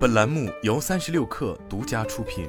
本栏目由三十六氪独家出品。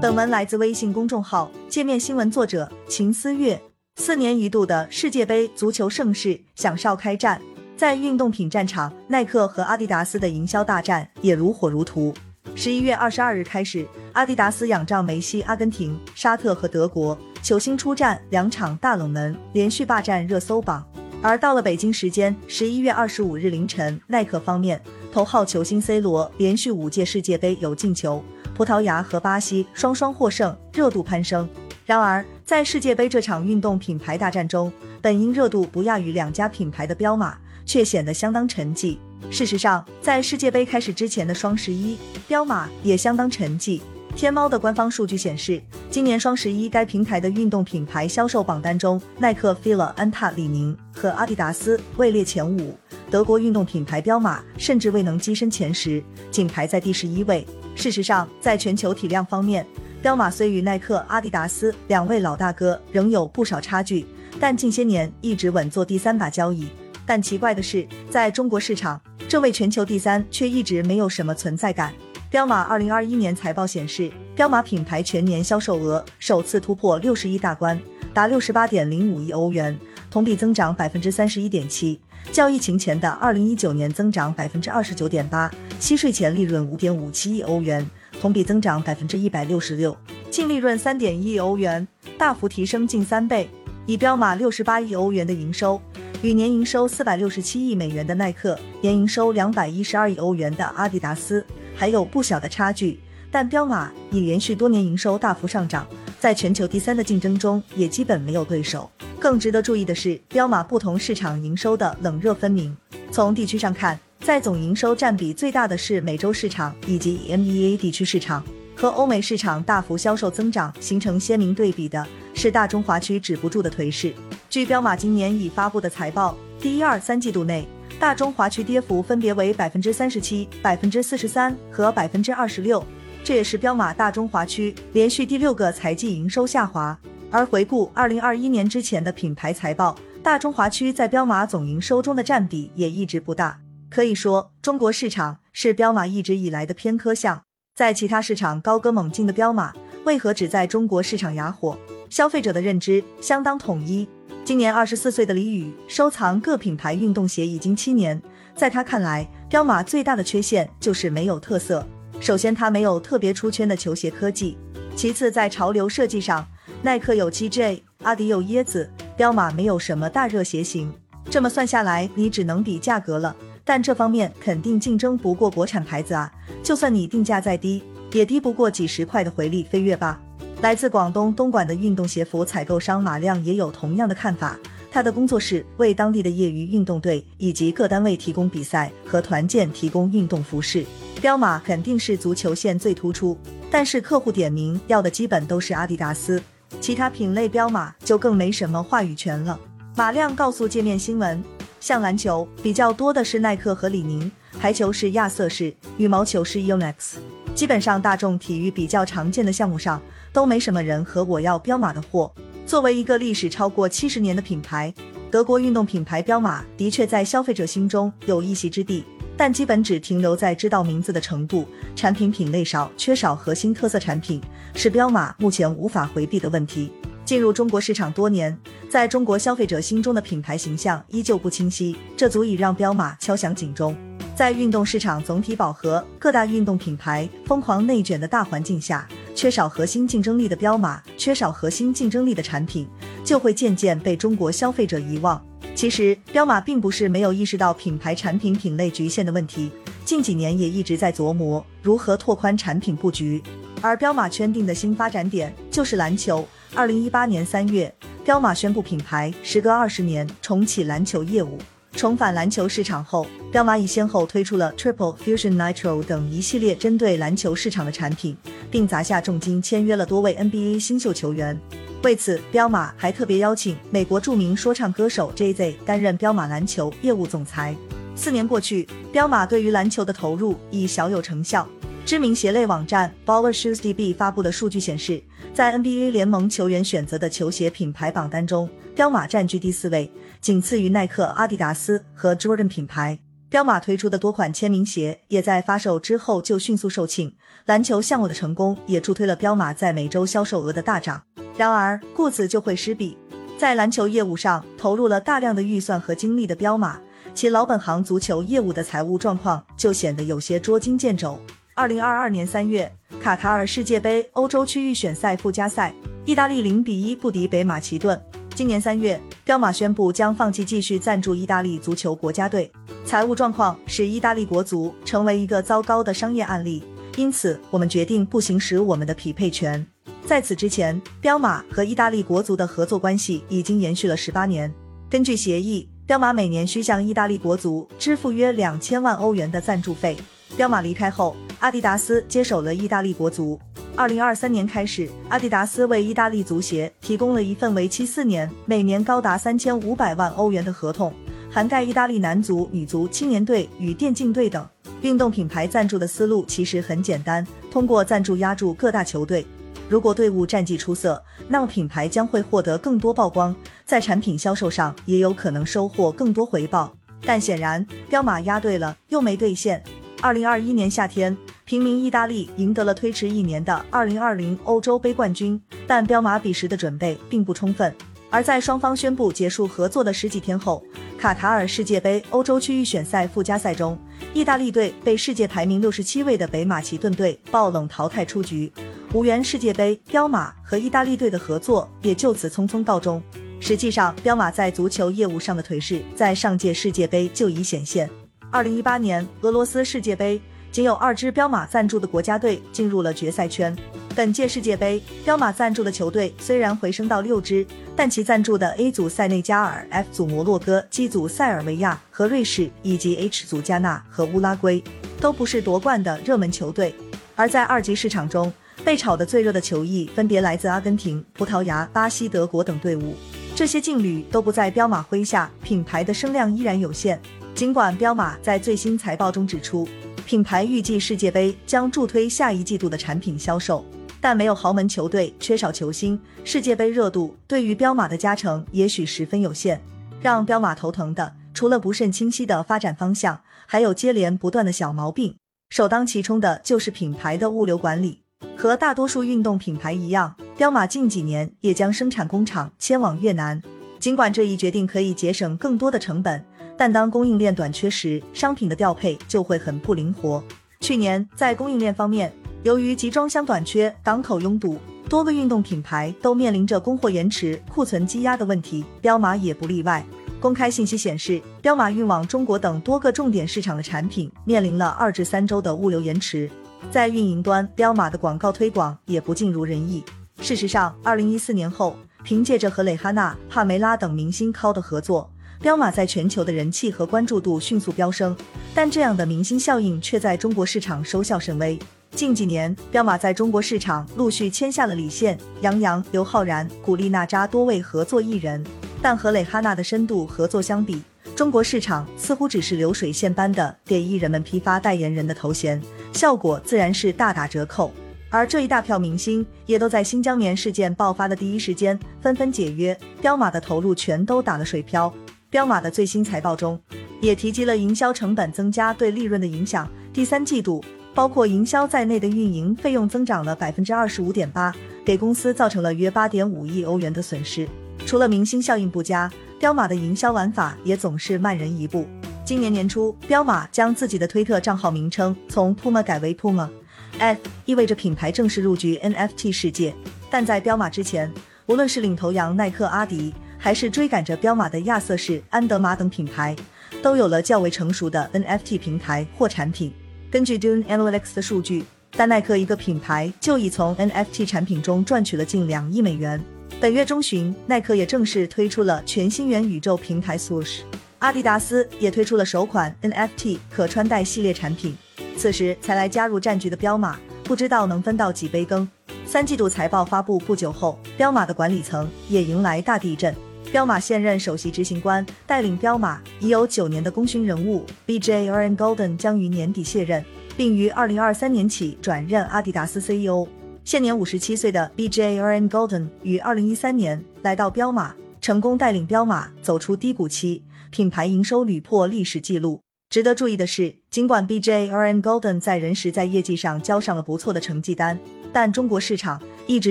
本文来自微信公众号“界面新闻”，作者秦思月。四年一度的世界杯足球盛世响哨开战，在运动品战场，耐克和阿迪达斯的营销大战也如火如荼。十一月二十二日开始，阿迪达斯仰仗梅西、阿根廷、沙特和德国球星出战两场大冷门，连续霸占热搜榜。而到了北京时间十一月二十五日凌晨，耐克方面头号球星 C 罗连续五届世界杯有进球，葡萄牙和巴西双双获胜，热度攀升。然而，在世界杯这场运动品牌大战中，本应热度不亚于两家品牌的彪马，却显得相当沉寂。事实上，在世界杯开始之前的双十一，彪马也相当沉寂。天猫的官方数据显示，今年双十一该平台的运动品牌销售榜单中，耐克、fila、安踏、李宁和阿迪达斯位列前五，德国运动品牌彪马甚至未能跻身前十，仅排在第十一位。事实上，在全球体量方面，彪马虽与耐克、阿迪达斯两位老大哥仍有不少差距，但近些年一直稳坐第三把交椅。但奇怪的是，在中国市场，这位全球第三却一直没有什么存在感。彪马二零二一年财报显示，彪马品牌全年销售额首次突破六十亿大关，达六十八点零五亿欧元，同比增长百分之三十一点七，较疫情前的二零一九年增长百分之二十九点八。息税前利润五点五七亿欧元，同比增长百分之一百六十六，净利润三点一亿欧元，大幅提升近三倍。以彪马六十八亿欧元的营收，与年营收四百六十七亿美元的耐克，年营收两百一十二亿欧元的阿迪达斯。还有不小的差距，但彪马已连续多年营收大幅上涨，在全球第三的竞争中也基本没有对手。更值得注意的是，彪马不同市场营收的冷热分明。从地区上看，在总营收占比最大的是美洲市场以及 MEA 地区市场，和欧美市场大幅销售增长形成鲜明对比的是大中华区止不住的颓势。据彪马今年已发布的财报，第一、二、三季度内。大中华区跌幅分别为百分之三十七、百分之四十三和百分之二十六，这也是彪马大中华区连续第六个财季营收下滑。而回顾二零二一年之前的品牌财报，大中华区在彪马总营收中的占比也一直不大。可以说，中国市场是彪马一直以来的偏科项。在其他市场高歌猛进的彪马，为何只在中国市场哑火？消费者的认知相当统一。今年二十四岁的李宇收藏各品牌运动鞋已经七年，在他看来，彪马最大的缺陷就是没有特色。首先，它没有特别出圈的球鞋科技；其次，在潮流设计上，耐克有 TJ，阿迪有椰子，彪马没有什么大热鞋型。这么算下来，你只能比价格了。但这方面肯定竞争不过国产牌子啊！就算你定价再低，也低不过几十块的回力飞跃吧。来自广东东莞的运动鞋服采购商马亮也有同样的看法。他的工作室为当地的业余运动队以及各单位提供比赛和团建提供运动服饰。彪马肯定是足球线最突出，但是客户点名要的基本都是阿迪达斯，其他品类彪马就更没什么话语权了。马亮告诉界面新闻，像篮球比较多的是耐克和李宁，排球是亚瑟士，羽毛球是 Yonex。基本上大众体育比较常见的项目上。都没什么人和我要彪马的货。作为一个历史超过七十年的品牌，德国运动品牌彪马的确在消费者心中有一席之地，但基本只停留在知道名字的程度，产品品类少，缺少核心特色产品，是彪马目前无法回避的问题。进入中国市场多年，在中国消费者心中的品牌形象依旧不清晰，这足以让彪马敲响警钟。在运动市场总体饱和、各大运动品牌疯狂内卷的大环境下。缺少核心竞争力的彪马，缺少核心竞争力的产品，就会渐渐被中国消费者遗忘。其实，彪马并不是没有意识到品牌产品品类局限的问题，近几年也一直在琢磨如何拓宽产品布局。而彪马圈定的新发展点就是篮球。二零一八年三月，彪马宣布品牌时隔二十年重启篮球业务。重返篮球市场后，彪马已先后推出了 Triple Fusion Nitro 等一系列针对篮球市场的产品，并砸下重金签约了多位 NBA 新秀球员。为此，彪马还特别邀请美国著名说唱歌手 Jay Z 担任彪马篮球业务总裁。四年过去，彪马对于篮球的投入已小有成效。知名鞋类网站 Baller Shoes DB 发布的数据显示，在 NBA 联盟球员选择的球鞋品牌榜单中，彪马占据第四位，仅次于耐克、阿迪达斯和 Jordan 品牌。彪马推出的多款签名鞋也在发售之后就迅速售罄，篮球项目的成功也助推了彪马在每周销售额的大涨。然而，顾此就会失彼，在篮球业务上投入了大量的预算和精力的彪马，其老本行足球业务的财务状况就显得有些捉襟见肘。二零二二年三月，卡塔尔世界杯欧洲区域选赛附加赛，意大利零比一不敌北马其顿。今年三月，彪马宣布将放弃继续赞助意大利足球国家队，财务状况使意大利国足成为一个糟糕的商业案例。因此，我们决定不行使我们的匹配权。在此之前，彪马和意大利国足的合作关系已经延续了十八年。根据协议，彪马每年需向意大利国足支付约两千万欧元的赞助费。彪马离开后，阿迪达斯接手了意大利国足。二零二三年开始，阿迪达斯为意大利足协提供了一份为期四年、每年高达三千五百万欧元的合同，涵盖意大利男足、女足、青年队与电竞队等。运动品牌赞助的思路其实很简单，通过赞助压住各大球队。如果队伍战绩出色，那么品牌将会获得更多曝光，在产品销售上也有可能收获更多回报。但显然，彪马压对了，又没兑现。二零二一年夏天。平民意大利赢得了推迟一年的二零二零欧洲杯冠军，但彪马彼时的准备并不充分。而在双方宣布结束合作的十几天后，卡塔尔世界杯欧洲区预选赛附加赛中，意大利队被世界排名六十七位的北马其顿队爆冷淘汰出局，无缘世界杯，彪马和意大利队的合作也就此匆匆告终。实际上，彪马在足球业务上的颓势在上届世界杯就已显现。二零一八年俄罗斯世界杯。仅有二支彪马赞助的国家队进入了决赛圈。本届世界杯，彪马赞助的球队虽然回升到六支，但其赞助的 A 组塞内加尔、F 组摩洛哥、G 组塞尔维亚和瑞士，以及 H 组加纳和乌拉圭，都不是夺冠的热门球队。而在二级市场中，被炒得最热的球衣分别来自阿根廷、葡萄牙、巴西、德国等队伍。这些劲旅都不在彪马麾下，品牌的声量依然有限。尽管彪马在最新财报中指出，品牌预计世界杯将助推下一季度的产品销售，但没有豪门球队，缺少球星，世界杯热度对于彪马的加成也许十分有限。让彪马头疼的，除了不甚清晰的发展方向，还有接连不断的小毛病。首当其冲的就是品牌的物流管理。和大多数运动品牌一样，彪马近几年也将生产工厂迁往越南。尽管这一决定可以节省更多的成本。但当供应链短缺时，商品的调配就会很不灵活。去年在供应链方面，由于集装箱短缺、港口拥堵，多个运动品牌都面临着供货延迟、库存积压的问题，彪马也不例外。公开信息显示，彪马运往中国等多个重点市场的产品面临了二至三周的物流延迟。在运营端，彪马的广告推广也不尽如人意。事实上，二零一四年后，凭借着和蕾哈娜、帕梅拉等明星超的合作。彪马在全球的人气和关注度迅速飙升，但这样的明星效应却在中国市场收效甚微。近几年，彪马在中国市场陆续签下了李现、杨洋、刘昊然、古力娜扎多位合作艺人，但和蕾哈娜的深度合作相比，中国市场似乎只是流水线般的给艺人们批发代言人的头衔，效果自然是大打折扣。而这一大票明星也都在新疆棉事件爆发的第一时间纷纷解约，彪马的投入全都打了水漂。彪马的最新财报中，也提及了营销成本增加对利润的影响。第三季度，包括营销在内的运营费用增长了百分之二十五点八，给公司造成了约八点五亿欧元的损失。除了明星效应不佳，彪马的营销玩法也总是慢人一步。今年年初，彪马将自己的推特账号名称从 Puma 改为 Puma，F 意味着品牌正式入局 NFT 世界。但在彪马之前，无论是领头羊耐克、阿迪。还是追赶着彪马的亚瑟士、安德玛等品牌，都有了较为成熟的 NFT 平台或产品。根据 Dune Analytics 的数据，但耐克一个品牌就已从 NFT 产品中赚取了近两亿美元。本月中旬，耐克也正式推出了全新元宇宙平台 Swoosh，阿迪达斯也推出了首款 NFT 可穿戴系列产品。此时才来加入战局的彪马，不知道能分到几杯羹。三季度财报发布不久后，彪马的管理层也迎来大地震。彪马现任首席执行官带领彪马已有九年的功勋人物 B J R N Golden 将于年底卸任。并于二零二三年起转任阿迪达斯 CEO。现年五十七岁的 B J R N Golden 于二零一三年来到彪马，成功带领彪马走出低谷期，品牌营收屡破历史纪录。值得注意的是，尽管 B J R N Golden 在人时在业绩上交上了不错的成绩单，但中国市场一直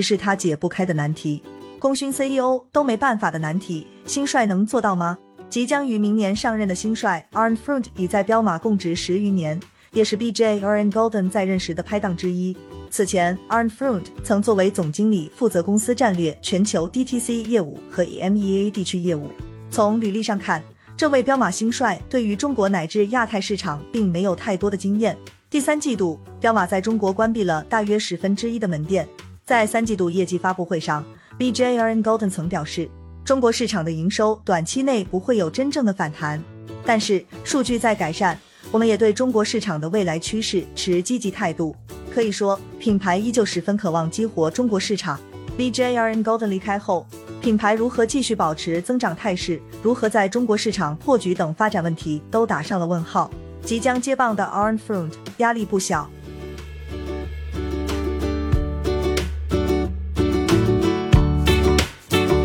是他解不开的难题。功勋 CEO 都没办法的难题，新帅能做到吗？即将于明年上任的新帅 Arn Fruit 已在彪马供职十余年，也是 BJ Arn Golden 在任时的拍档之一。此前，Arn Fruit 曾作为总经理负责公司战略、全球 DTC 业务和 EMEA 地区业务。从履历上看，这位彪马新帅对于中国乃至亚太市场并没有太多的经验。第三季度，彪马在中国关闭了大约十分之一的门店。在三季度业绩发布会上 Bjrn Golden 曾表示，中国市场的营收短期内不会有真正的反弹，但是数据在改善，我们也对中国市场的未来趋势持积极态度。可以说，品牌依旧十分渴望激活中国市场。Bjrn Golden 离开后。品牌如何继续保持增长态势，如何在中国市场破局等发展问题都打上了问号。即将接棒的 Arn Fruit 压力不小。